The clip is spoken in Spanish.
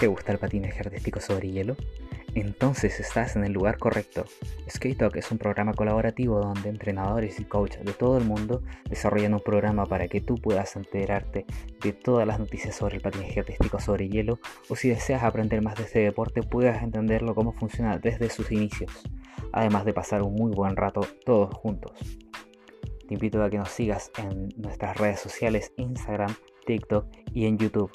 ¿Te gusta el patinaje artístico sobre hielo? Entonces estás en el lugar correcto. Skate Talk es un programa colaborativo donde entrenadores y coaches de todo el mundo desarrollan un programa para que tú puedas enterarte de todas las noticias sobre el patinaje artístico sobre hielo o si deseas aprender más de este deporte puedas entenderlo cómo funciona desde sus inicios, además de pasar un muy buen rato todos juntos. Te invito a que nos sigas en nuestras redes sociales Instagram, TikTok y en YouTube